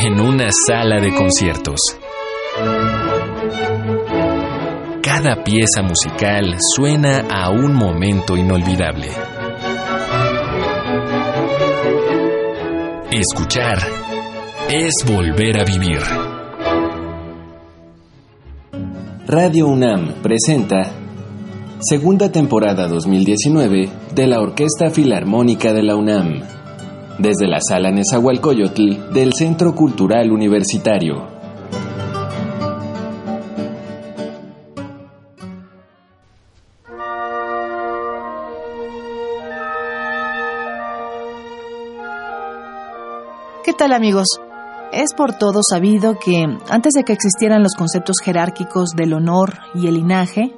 en una sala de conciertos. Cada pieza musical suena a un momento inolvidable. Escuchar es volver a vivir. Radio UNAM presenta Segunda temporada 2019 de la Orquesta Filarmónica de la UNAM desde la sala Nezahualcóyotl del Centro Cultural Universitario. ¿Qué tal amigos? Es por todo sabido que antes de que existieran los conceptos jerárquicos del honor y el linaje,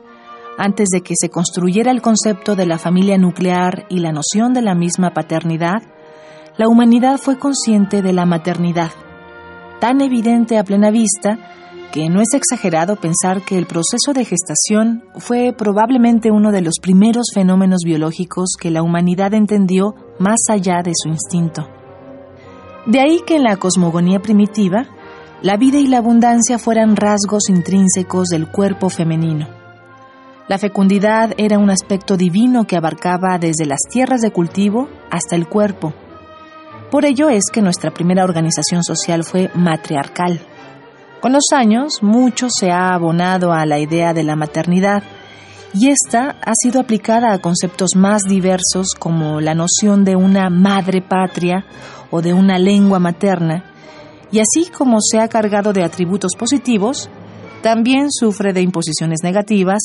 antes de que se construyera el concepto de la familia nuclear y la noción de la misma paternidad, la humanidad fue consciente de la maternidad, tan evidente a plena vista que no es exagerado pensar que el proceso de gestación fue probablemente uno de los primeros fenómenos biológicos que la humanidad entendió más allá de su instinto. De ahí que en la cosmogonía primitiva, la vida y la abundancia fueran rasgos intrínsecos del cuerpo femenino. La fecundidad era un aspecto divino que abarcaba desde las tierras de cultivo hasta el cuerpo, por ello es que nuestra primera organización social fue matriarcal. Con los años, mucho se ha abonado a la idea de la maternidad y esta ha sido aplicada a conceptos más diversos como la noción de una madre patria o de una lengua materna, y así como se ha cargado de atributos positivos, también sufre de imposiciones negativas,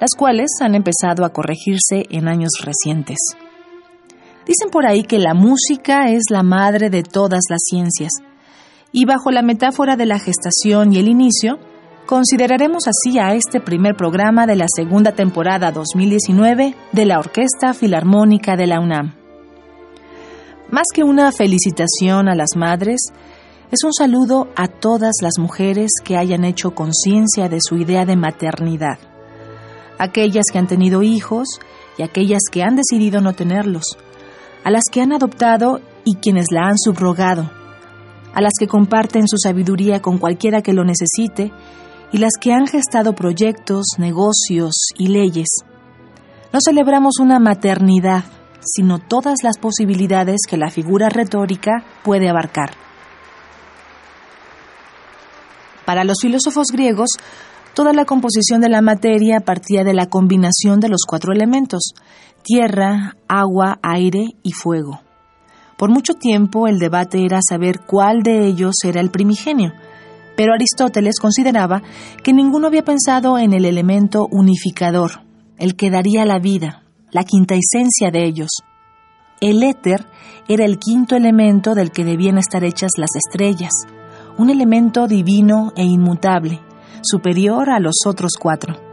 las cuales han empezado a corregirse en años recientes. Dicen por ahí que la música es la madre de todas las ciencias. Y bajo la metáfora de la gestación y el inicio, consideraremos así a este primer programa de la segunda temporada 2019 de la Orquesta Filarmónica de la UNAM. Más que una felicitación a las madres, es un saludo a todas las mujeres que hayan hecho conciencia de su idea de maternidad, aquellas que han tenido hijos y aquellas que han decidido no tenerlos, a las que han adoptado y quienes la han subrogado, a las que comparten su sabiduría con cualquiera que lo necesite y las que han gestado proyectos, negocios y leyes. No celebramos una maternidad, sino todas las posibilidades que la figura retórica puede abarcar. Para los filósofos griegos, toda la composición de la materia partía de la combinación de los cuatro elementos, tierra, agua, aire y fuego. Por mucho tiempo el debate era saber cuál de ellos era el primigenio, pero Aristóteles consideraba que ninguno había pensado en el elemento unificador, el que daría la vida, la quinta esencia de ellos. El éter era el quinto elemento del que debían estar hechas las estrellas, un elemento divino e inmutable, superior a los otros cuatro.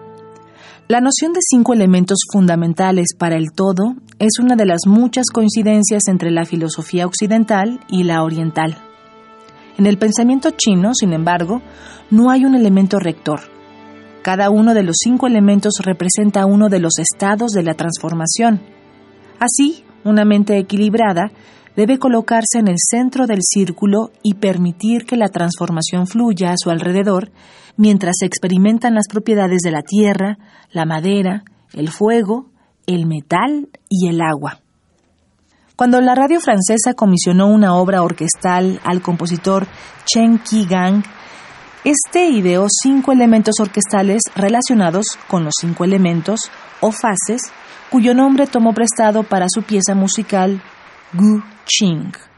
La noción de cinco elementos fundamentales para el todo es una de las muchas coincidencias entre la filosofía occidental y la oriental. En el pensamiento chino, sin embargo, no hay un elemento rector. Cada uno de los cinco elementos representa uno de los estados de la transformación. Así, una mente equilibrada debe colocarse en el centro del círculo y permitir que la transformación fluya a su alrededor mientras se experimentan las propiedades de la tierra, la madera, el fuego, el metal y el agua. Cuando la radio francesa comisionó una obra orquestal al compositor Chen Qi-gang, este ideó cinco elementos orquestales relacionados con los cinco elementos o fases cuyo nombre tomó prestado para su pieza musical Gu Qing.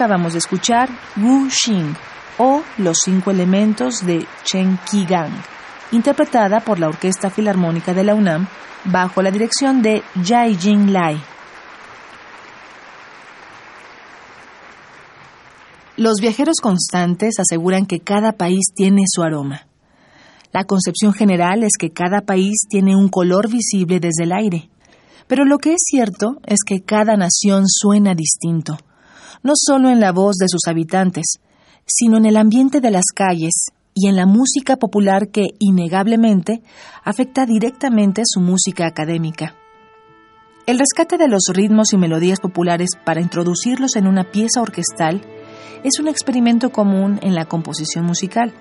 Acabamos de escuchar Wu Xing o Los cinco elementos de Chen Qigang, interpretada por la Orquesta Filarmónica de la UNAM bajo la dirección de Jai Jing Lai. Los viajeros constantes aseguran que cada país tiene su aroma. La concepción general es que cada país tiene un color visible desde el aire. Pero lo que es cierto es que cada nación suena distinto no solo en la voz de sus habitantes, sino en el ambiente de las calles y en la música popular que, innegablemente, afecta directamente su música académica. El rescate de los ritmos y melodías populares para introducirlos en una pieza orquestal es un experimento común en la composición musical,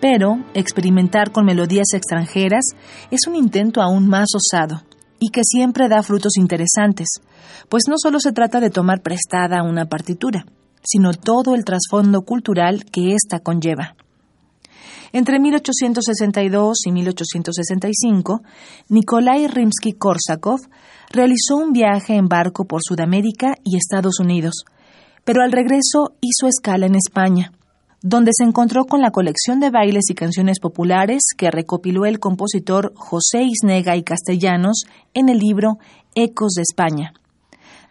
pero experimentar con melodías extranjeras es un intento aún más osado y que siempre da frutos interesantes, pues no solo se trata de tomar prestada una partitura, sino todo el trasfondo cultural que ésta conlleva. Entre 1862 y 1865, Nikolai Rimsky-Korsakov realizó un viaje en barco por Sudamérica y Estados Unidos, pero al regreso hizo escala en España, donde se encontró con la colección de bailes y canciones populares que recopiló el compositor José Isnega y Castellanos en el libro Ecos de España.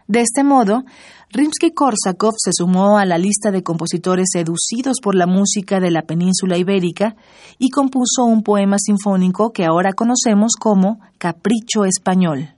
De este modo, Rimsky-Korsakov se sumó a la lista de compositores seducidos por la música de la península ibérica y compuso un poema sinfónico que ahora conocemos como Capricho Español.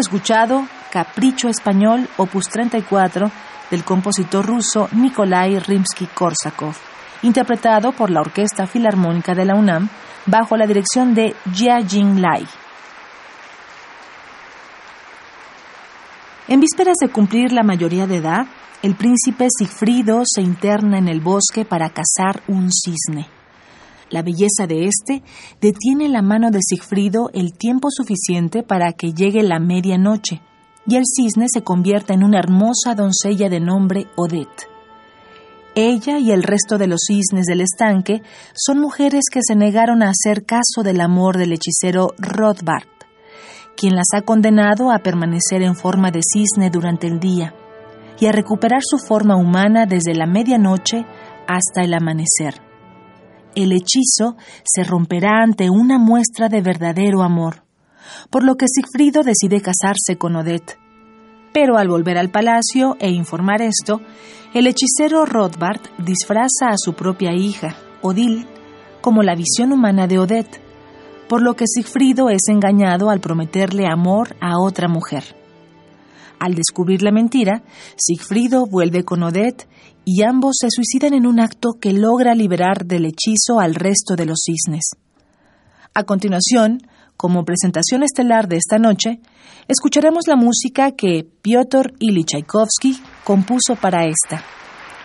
Escuchado Capricho Español, opus 34, del compositor ruso Nikolai Rimsky-Korsakov, interpretado por la Orquesta Filarmónica de la UNAM bajo la dirección de Jia Jing Lai. En vísperas de cumplir la mayoría de edad, el príncipe Sigfrido se interna en el bosque para cazar un cisne. La belleza de éste detiene la mano de Sigfrido el tiempo suficiente para que llegue la medianoche y el cisne se convierta en una hermosa doncella de nombre Odette. Ella y el resto de los cisnes del estanque son mujeres que se negaron a hacer caso del amor del hechicero Rothbard, quien las ha condenado a permanecer en forma de cisne durante el día y a recuperar su forma humana desde la medianoche hasta el amanecer el hechizo se romperá ante una muestra de verdadero amor, por lo que Sigfrido decide casarse con Odette. Pero al volver al palacio e informar esto, el hechicero Rothbard disfraza a su propia hija, Odile, como la visión humana de Odette, por lo que Sigfrido es engañado al prometerle amor a otra mujer. Al descubrir la mentira, Sigfrido vuelve con Odette y ambos se suicidan en un acto que logra liberar del hechizo al resto de los cisnes. A continuación, como presentación estelar de esta noche, escucharemos la música que Piotr Ilyich Tchaikovsky compuso para esta,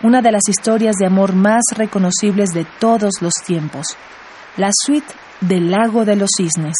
una de las historias de amor más reconocibles de todos los tiempos, la suite del Lago de los Cisnes.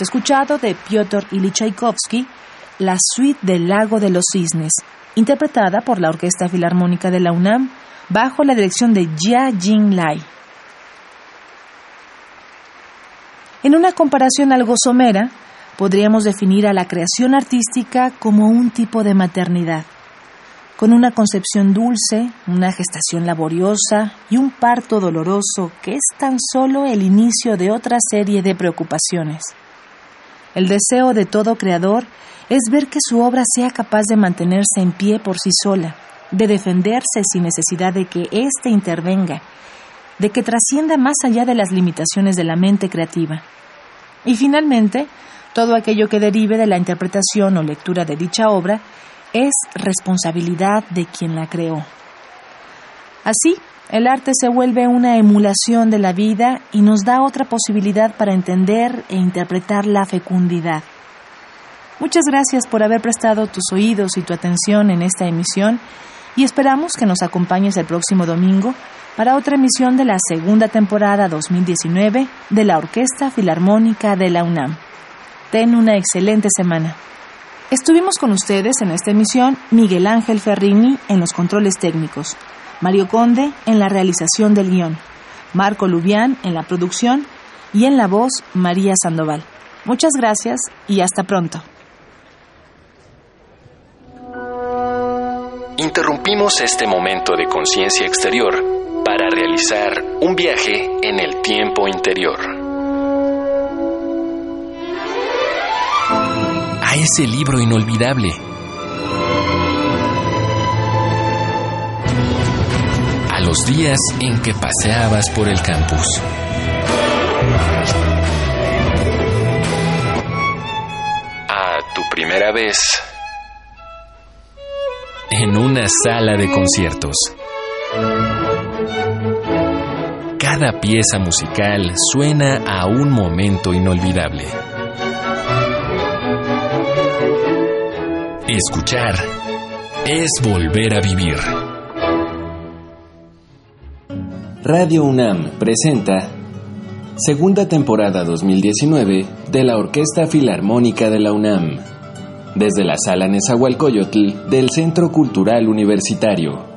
Escuchado de Piotr Ilyich Tchaikovsky la suite del Lago de los Cisnes, interpretada por la Orquesta Filarmónica de la UNAM bajo la dirección de Jia Jing Lai. En una comparación algo somera, podríamos definir a la creación artística como un tipo de maternidad, con una concepción dulce, una gestación laboriosa y un parto doloroso que es tan solo el inicio de otra serie de preocupaciones. El deseo de todo creador es ver que su obra sea capaz de mantenerse en pie por sí sola, de defenderse sin necesidad de que éste intervenga, de que trascienda más allá de las limitaciones de la mente creativa. Y finalmente, todo aquello que derive de la interpretación o lectura de dicha obra es responsabilidad de quien la creó. Así, el arte se vuelve una emulación de la vida y nos da otra posibilidad para entender e interpretar la fecundidad. Muchas gracias por haber prestado tus oídos y tu atención en esta emisión y esperamos que nos acompañes el próximo domingo para otra emisión de la segunda temporada 2019 de la Orquesta Filarmónica de la UNAM. Ten una excelente semana. Estuvimos con ustedes en esta emisión Miguel Ángel Ferrini en los controles técnicos, Mario Conde en la realización del guion, Marco Lubián en la producción y en la voz María Sandoval. Muchas gracias y hasta pronto. Interrumpimos este momento de conciencia exterior para realizar un viaje en el tiempo interior. A ese libro inolvidable. Los días en que paseabas por el campus. A tu primera vez en una sala de conciertos. Cada pieza musical suena a un momento inolvidable. Escuchar es volver a vivir. Radio UNAM presenta segunda temporada 2019 de la Orquesta Filarmónica de la UNAM desde la sala Nezahualcóyotl del Centro Cultural Universitario.